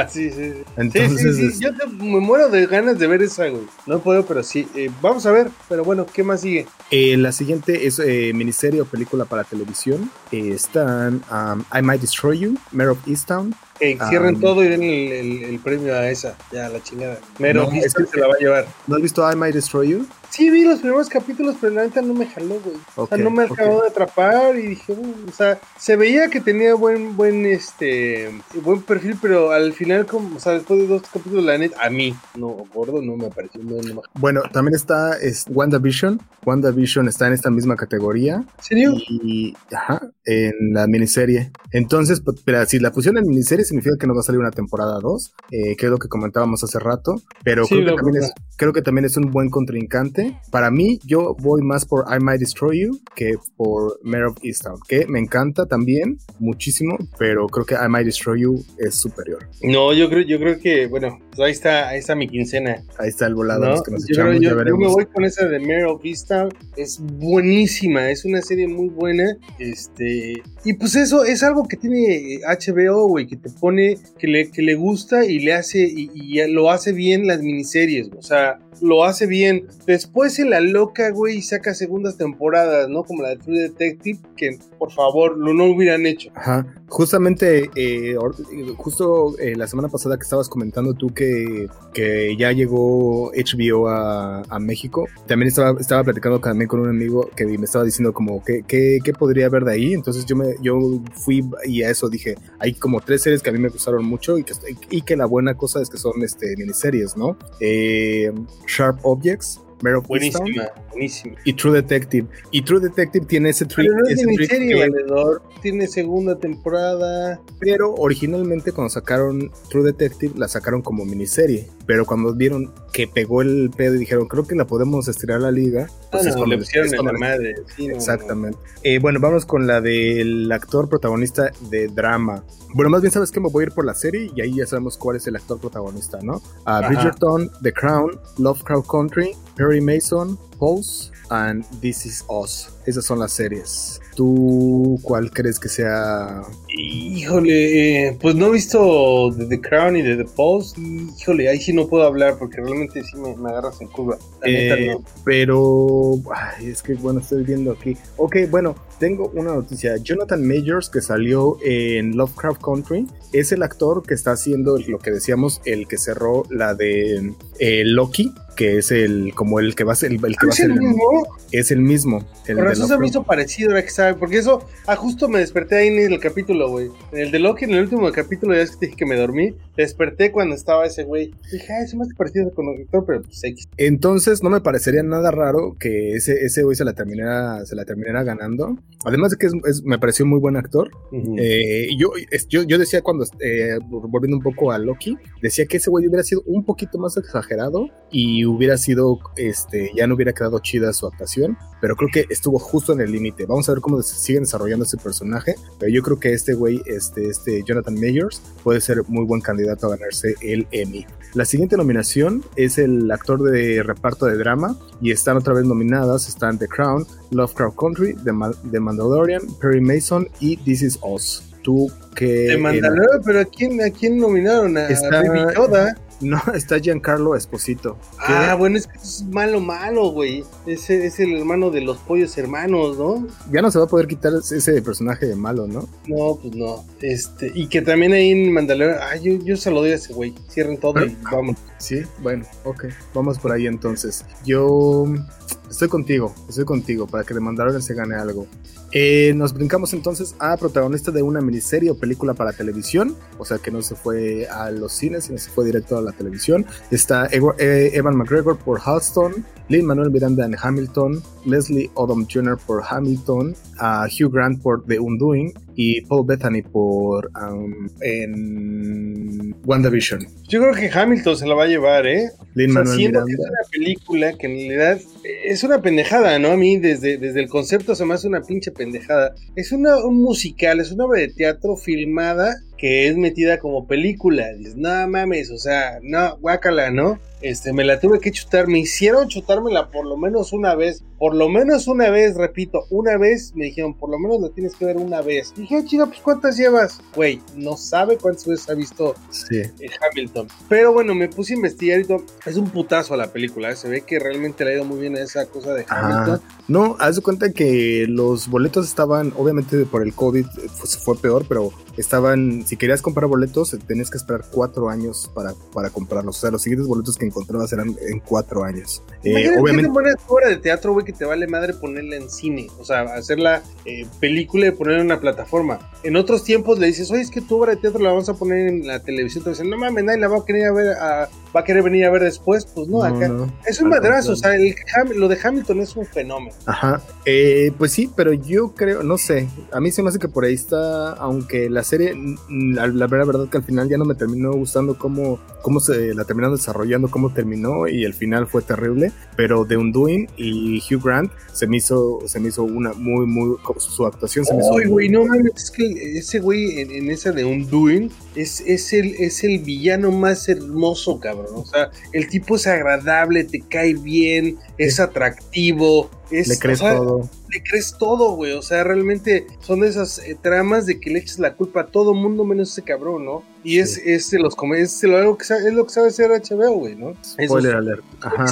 sí, sí. Entonces, Yo me muero de ganas de ver esa, güey. No puedo, pero sí. Eh, vamos a ver. Pero bueno, ¿qué más sigue? Eh, la siguiente es eh, miniserie o película para televisión. están um, I Might Destroy You, Mayor of Easttown, que cierren todo y den el, premio a esa, ya la chingada. Mero no, se la va a llevar. ¿No has visto I Might Destroy You? Sí, vi los primeros capítulos, pero la neta no me jaló, güey. o sea, no me acabó de atrapar y dije, o sea, se veía que tenía buen, buen, este, buen perfil, pero al final, como, o sea, después de dos capítulos, la neta, a mí, no, gordo, no me pareció. No, bueno, también está es WandaVision. WandaVision está en esta misma categoría. ¿Serio? Y, ajá, en la miniserie. Entonces, pues, pero si la pusieron en miniserie, significa que no va a salir una temporada 2, eh, que es lo que comentábamos hace rato, pero creo, que también es, creo que también es un buen contrincante. Para mí, yo voy más por I Might Destroy You que por Mayor of Easttown, que me encanta también muchísimo, pero creo que I Might Destroy You es superior. No, yo creo, yo creo que, bueno, pues ahí está, ahí está mi quincena. Ahí está el volado que nos yo, echamos, yo, yo, me voy con esa de of Easttown, es buenísima, es una serie muy buena, este, y pues eso es algo que tiene HBO, güey, que te pone, que le, que le gusta y le hace, y, y lo hace bien las miniseries, o sea, lo hace bien. Después se la loca, güey, y saca segundas temporadas, ¿no? Como la de True Detective, que por favor, lo no hubieran hecho. Ajá. Justamente, eh, justo eh, la semana pasada que estabas comentando tú que, que ya llegó HBO a, a, México, también estaba, estaba platicando también con un amigo que me estaba diciendo como que, que, podría haber de ahí. Entonces yo me yo fui y a eso dije, hay como tres series que a mí me gustaron mucho y que, y que la buena cosa es que son este, miniseries, ¿no? Eh, Sharp Objects, Mare of Buenísima, Easttown buenísima. y True Detective. Y True Detective tiene ese trick, Pero no es ese trick valedor. Tiene segunda temporada. pero originalmente cuando sacaron True Detective la sacaron como miniserie, pero cuando vieron que pegó el pedo y dijeron creo que la podemos estirar a la liga, pues Ah, es no, le pusieron en la madre. sí, no, no. Exactamente. Eh, bueno, vamos con la del actor protagonista de drama. Bueno, más bien sabes que me voy a ir por la serie y ahí ya sabemos cuál es el actor protagonista, ¿no? Ah, Ajá. Bridgerton, The Crown, Lovecraft Country, Perry Mason, Pulse and This Is Us. Esas son las series. ¿Tú cuál crees que sea? Híjole, eh, pues no he visto de The Crown y de The Post. Híjole, ahí sí no puedo hablar porque realmente sí me, me agarras en curva. Eh, no. pero ay, es que bueno, estoy viendo aquí. Ok, bueno, tengo una noticia. Jonathan Majors, que salió en Lovecraft Country, es el actor que está haciendo lo que decíamos, el que cerró la de eh, Loki, que es el como el que va a ser el, el que va a ¿Es ser el el- mismo? es el mismo. el de razón se me hizo parecido ahora que sabe, porque eso, ah, justo me desperté ahí en el capítulo, güey. En el de Loki, en el último capítulo, ya es que te dije que me dormí, desperté cuando estaba ese güey. Dije, ah, se me hace parecido con el actor, pero pues X. Entonces no me parecería nada raro que ese, ese güey se la terminara, se la terminara ganando. Además de que es- es- me pareció muy buen actor. Eh, yo, yo, yo decía cuando, eh, volviendo un poco a Loki, decía que ese güey hubiera sido un poquito más exagerado y hubiera sido, este, ya no hubiera quedado chida su actuación, pero creo que estuvo justo en el límite. Vamos a ver cómo se sigue desarrollando ese personaje, pero yo creo que este güey, este, este Jonathan Majors, puede ser muy buen candidato a ganarse el Emmy. La siguiente nominación es el actor de reparto de drama y están otra vez nominadas, están The Crown, Lovecraft Country, The, Ma- The Mandalorian, Perry Mason y This Is Us. Tú que... De Mandalorian, pero ¿a quién, ¿a quién nominaron? A Está- Baby Yoda. No, está Giancarlo Esposito. Ah, bueno, es que es malo, malo, güey. Ese es el hermano de los pollos hermanos, ¿no? ya no se va a poder quitar ese personaje de malo, ¿no? No, pues no. Este, y que también ahí en Mandalorian, ah, yo, yo se lo doy a ese güey. Cierren todo y vamos. Sí, bueno, ok. Vamos por ahí entonces. Yo estoy contigo, estoy contigo para que de Mandalorian se gane algo. Eh, nos brincamos entonces a protagonista de una miniserie o película para televisión, o sea que no se fue a los cines, sino se fue directo a la televisión. Está eh, Evan McGregor por Halston, Lin Manuel Miranda en Hamilton, Leslie Odom Jr. por Hamilton, a Hugh Grant por The Undoing y Paul Bethany por um, en WandaVision. Yo creo que Hamilton se la va a llevar, ¿eh? Lin O sea, Manuel Miranda. que es una película que en realidad es una pendejada, ¿no? A mí desde, desde el concepto se me hace una pinche pendejada. Es una, un musical, es una obra de teatro filmada que es metida como película. Dices, no mames, o sea, no, guácala, ¿no? Este, me la tuve que chutar, me hicieron chutármela por lo menos una vez, por lo menos una vez, repito, una vez, me dijeron, por lo menos la tienes que ver una vez. dije, ah, chica, pues ¿cuántas llevas? Güey, no sabe cuántas veces ha visto Sí. eh, Hamilton. Pero bueno, me puse a investigar y todo. Es un putazo la película. ¿eh? Se ve que realmente le ha ido muy bien esa cosa de Hamilton. No, haz de cuenta que los boletos estaban, obviamente por el COVID eh, fue, peor, pero estaban, si querías comprar boletos, eh, tenías que esperar cuatro años para, para comprarlos. O sea, los siguientes boletos que encontrabas eran en cuatro años. Eh, obviamente, buena obra de teatro, güey, que te vale madre ponerla en cine. O sea, hacerla eh, película y ponerla en una plataforma. En otros tiempos le dices, oye, es que tu obra de teatro la vamos a poner en la televisión. Te dicen, no mames, nadie la va a querer a ver, a- va a querer venir a ver después. Pues no, no, acá. no, Es un madrazo, o sea, el lo de Hamilton es un fenómeno. Ajá, eh, pues sí, pero yo creo, no sé, a mí se me hace que por ahí está, aunque la serie, la, la verdad, que al final ya no me terminó gustando cómo, cómo se la terminaron desarrollando, cómo terminó y el final fue terrible, pero The Undoing y Hugh Grant se me hizo, se me hizo una muy, muy, su actuación se me hizo muy- güey, no mames, es que ese güey en, en esa de Undoing es, es, el, es el villano más hermoso, cabrón. O sea, el tipo es agradable, te cae bien, es atractivo, es, le crees o sea, todo. le crees todo, güey. O sea, realmente son esas eh, tramas de que le eches la culpa a todo mundo menos ese cabrón, ¿no? Y es, Sí. es de los es, lo, que sabe, es lo que sabe hacer HBO, güey, ¿no? Esos- Spoiler alert. Ajá.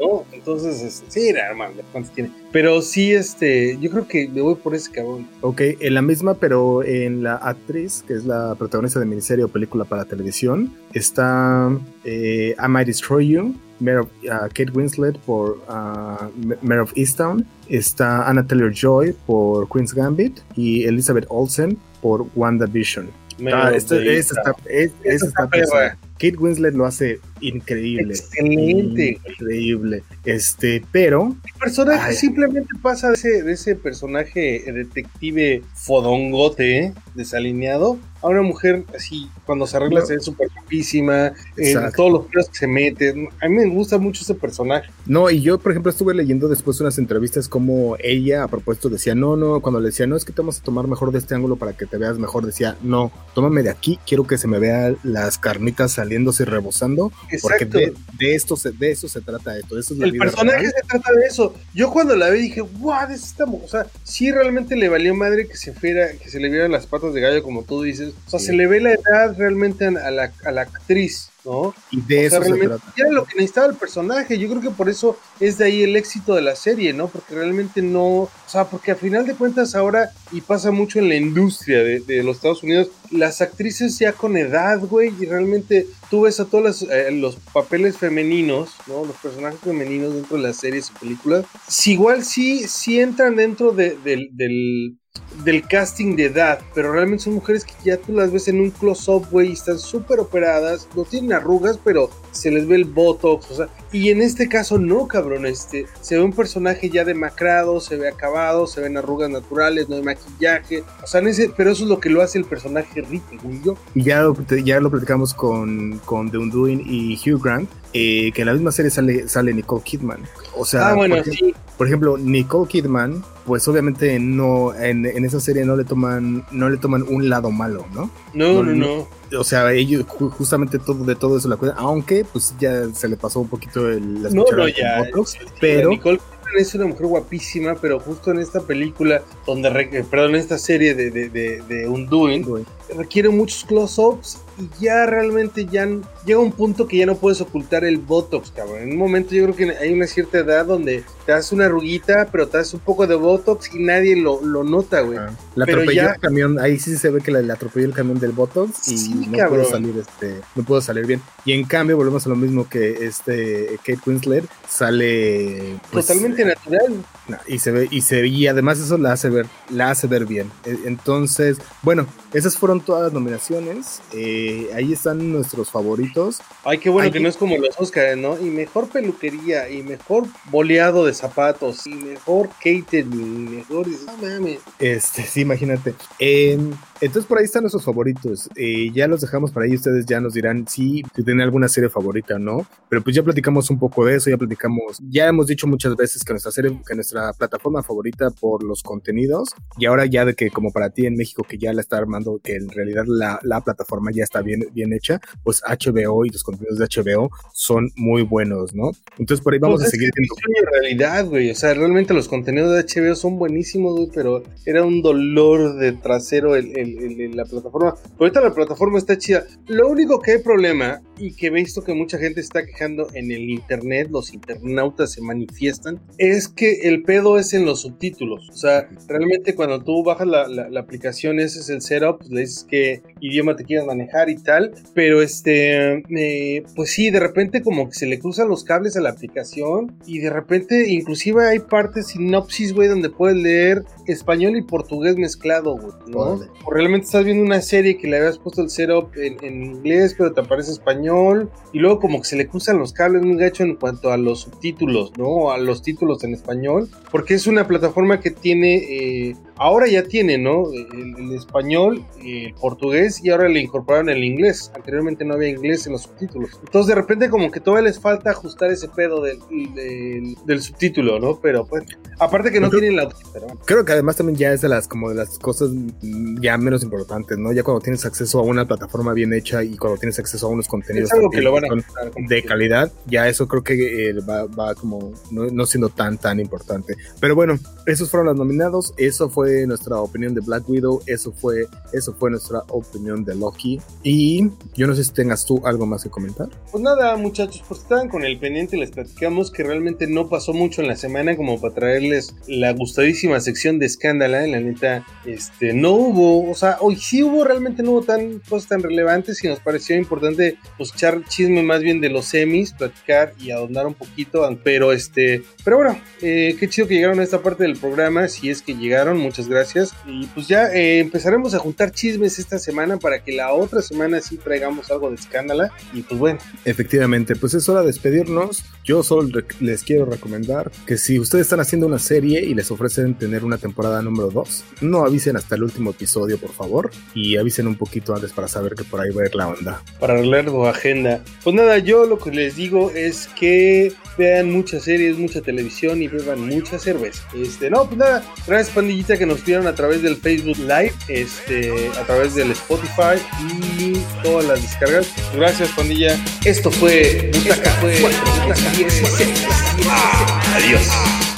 ¿no? Entonces, este, sí, hermano, ¿cuántos tiene? Pero sí, este, yo creo que me voy por ese cabrón. Ok, en la misma, pero en la actriz, que es la protagonista de miniserie o película para televisión, está eh, I Might Destroy You, Mare of, uh, Kate Winslet por uh, Mare of Easttown, está Anna Taylor Joy por Queen's Gambit y Elizabeth Olsen por WandaVision. Ah, este, este está, es- este está está perra. Kate Winslet lo hace increíble. Excelente. Increíble. Este, pero. El personaje simplemente pasa de ese, de ese personaje detective fodongote, desalineado, a una mujer así, cuando se arregla, se ve súper guapísima, eh, todos los pelos que se meten. A mí me gusta mucho ese personaje. No, y yo, por ejemplo, estuve leyendo después unas entrevistas como ella, a propósito, decía, no, no, cuando le decía, no, es que te vamos a tomar mejor de este ángulo para que te veas mejor, decía, no, tómame de aquí, quiero que se me vean las carnitas saliéndose y rebosando, porque de, esto se, de eso se trata esto. Eso es El personaje se trata de eso. Yo cuando la vi dije, wow, es esta O sea, sí realmente le valió madre que se fuera, que se le vieran las patas de gallo, como tú dices o sea, se le ve la edad realmente a la, a la actriz. ¿No? Y de eso se trata. Era lo que necesitaba el personaje. Yo creo que por eso es de ahí el éxito de la serie, ¿no? Porque realmente no. O sea, porque a final de cuentas ahora, y pasa mucho en la industria de, los Estados Unidos, las actrices ya con edad, güey, y realmente tú ves a todos eh, los, papeles femeninos, ¿no? Los personajes femeninos dentro de las series y películas. Si igual sí, sí entran dentro del del casting de edad, pero realmente son mujeres que ya tú las ves en un close-up, güey, y están súper operadas, no tienen arrugas, pero se les ve el botox, o sea, y en este caso no, cabrón, este, se ve un personaje ya demacrado, se ve acabado, se ven arrugas naturales, no hay maquillaje, o sea, pero eso es lo que lo hace el personaje rico, güey, Y ya lo, ya lo platicamos con, con The Undoing y Hugh Grant, eh, que en la misma serie sale, sale Nicole Kidman, o sea, ah, bueno, sí por ejemplo, Nicole Kidman, pues obviamente no en, esa serie no le toman no le toman un lado malo, ¿no? No, no, no. O sea, ellos justamente todo de todo eso la cuidan, aunque pues ya se le pasó un poquito el no, no, ya, pero Nicole Kidman es una mujer guapísima, pero justo en esta película donde perdón, en esta serie de de, de, de Undoing, requiere muchos close-ups y ya realmente ya llega un punto que ya no puedes ocultar el Botox, cabrón. En un momento yo creo que hay una cierta edad donde te das una arruguita, pero te das un poco de Botox y nadie lo, lo nota, güey. Ah, la atropelló el camión, ahí sí se ve que le, atropelló el camión del Botox y no pudo salir este, no pudo salir bien. Y en cambio volvemos a lo mismo que este Kate Winslet sale pues, totalmente natural. y se ve y se y además eso la hace ver la hace ver bien. E, entonces, bueno, esas fueron todas las nominaciones. Eh, ahí están nuestros favoritos. Ay, qué bueno que no es como los Oscars, ¿no? Y mejor peluquería, y mejor boleado de zapatos, y mejor catering, y mejor. No mames. Este, sí, imagínate. Em, entonces por ahí están nuestros favoritos. Eh, ya los dejamos para ahí. Ustedes ya nos dirán si, si tienen alguna serie favorita o no. Pero pues ya platicamos un poco de eso. Ya platicamos. Ya hemos dicho muchas veces que nuestra serie, que nuestra plataforma favorita por los contenidos. Y ahora ya de que como para ti en México que ya la está armando, que en realidad la, la plataforma ya está bien, bien hecha, pues HBO y los contenidos de HBO son muy buenos, ¿no? Entonces por ahí vamos pues a seguir viendo. En realidad, güey. O sea, realmente los contenidos de HBO son buenísimos, güey. Pero era un dolor de trasero el la plataforma. ahorita la plataforma está chida. Lo único que hay problema y que he visto que mucha gente está quejando en el internet, los internautas se manifiestan, es que el pedo es en los subtítulos. O sea, realmente cuando tú bajas la, la, aplicación, ese es el setup, pues le dices qué idioma te quieras manejar y tal. Pero este, eh, pues sí, de repente como que se le cruzan los cables a la aplicación y de repente inclusive hay partes sinopsis, güey, donde puedes leer español y portugués mezclado, güey, ¿no? Realmente estás viendo una serie que le habías puesto el setup en, inglés, pero te aparece español, y luego como que se le cruzan los cables muy gacho en cuanto a los subtítulos, ¿no? A los títulos en español, porque es una plataforma que tiene eh, ahora ya tiene, ¿no? El, español, el portugués y ahora le incorporaron el inglés. Anteriormente no había inglés en los subtítulos. Entonces de repente como que todavía les falta ajustar ese pedo del, del, subtítulo, ¿no? Pero pues, aparte que no tienen la Creo que además también ya es de las como de las cosas ya menos importantes, ¿no? Ya cuando tienes acceso a una plataforma bien hecha y cuando tienes acceso a unos contenidos de calidad, ya eso creo que eh, va, va, como no, no siendo tan tan importante. Pero bueno, esos fueron los nominados, eso fue nuestra opinión de Black Widow, eso fue, eso fue nuestra opinión de Loki. Y yo no sé si tengas tú algo más que comentar. Pues nada, muchachos, pues estaban con el pendiente, les platicamos que realmente no pasó mucho en la semana como para traerles la gustadísima sección de escándala, la neta, este, no hubo, o sea, hoy sí hubo, realmente no hubo tan cosas tan relevantes y nos pareció importante pues echar chisme más bien de los semis, platicar y ahondar un poquito, pero este, pero bueno, eh, qué chido que llegaron a esta parte del programa, si es que llegaron, muchas muchas gracias. Y pues ya eh, empezaremos a juntar chismes esta semana para que la otra semana sí traigamos algo de escándala. Y pues bueno. Efectivamente, pues es hora de despedirnos. Yo solo les quiero recomendar que si ustedes están haciendo una serie y les ofrecen tener una temporada número 2, no avisen hasta el último episodio, por favor, y avisen un poquito antes para saber que por ahí va a ir la onda. Para arreglar tu agenda. Pues nada, yo lo que les digo es que vean muchas series, mucha televisión y beban mucha cerveza. Este, no, pues nada, gracias pandillita que nos vieron a través del Facebook Live, este, a través del Spotify y todas las descargas. Gracias pandilla. Esto fue Butaca, fue Butaca. Adiós.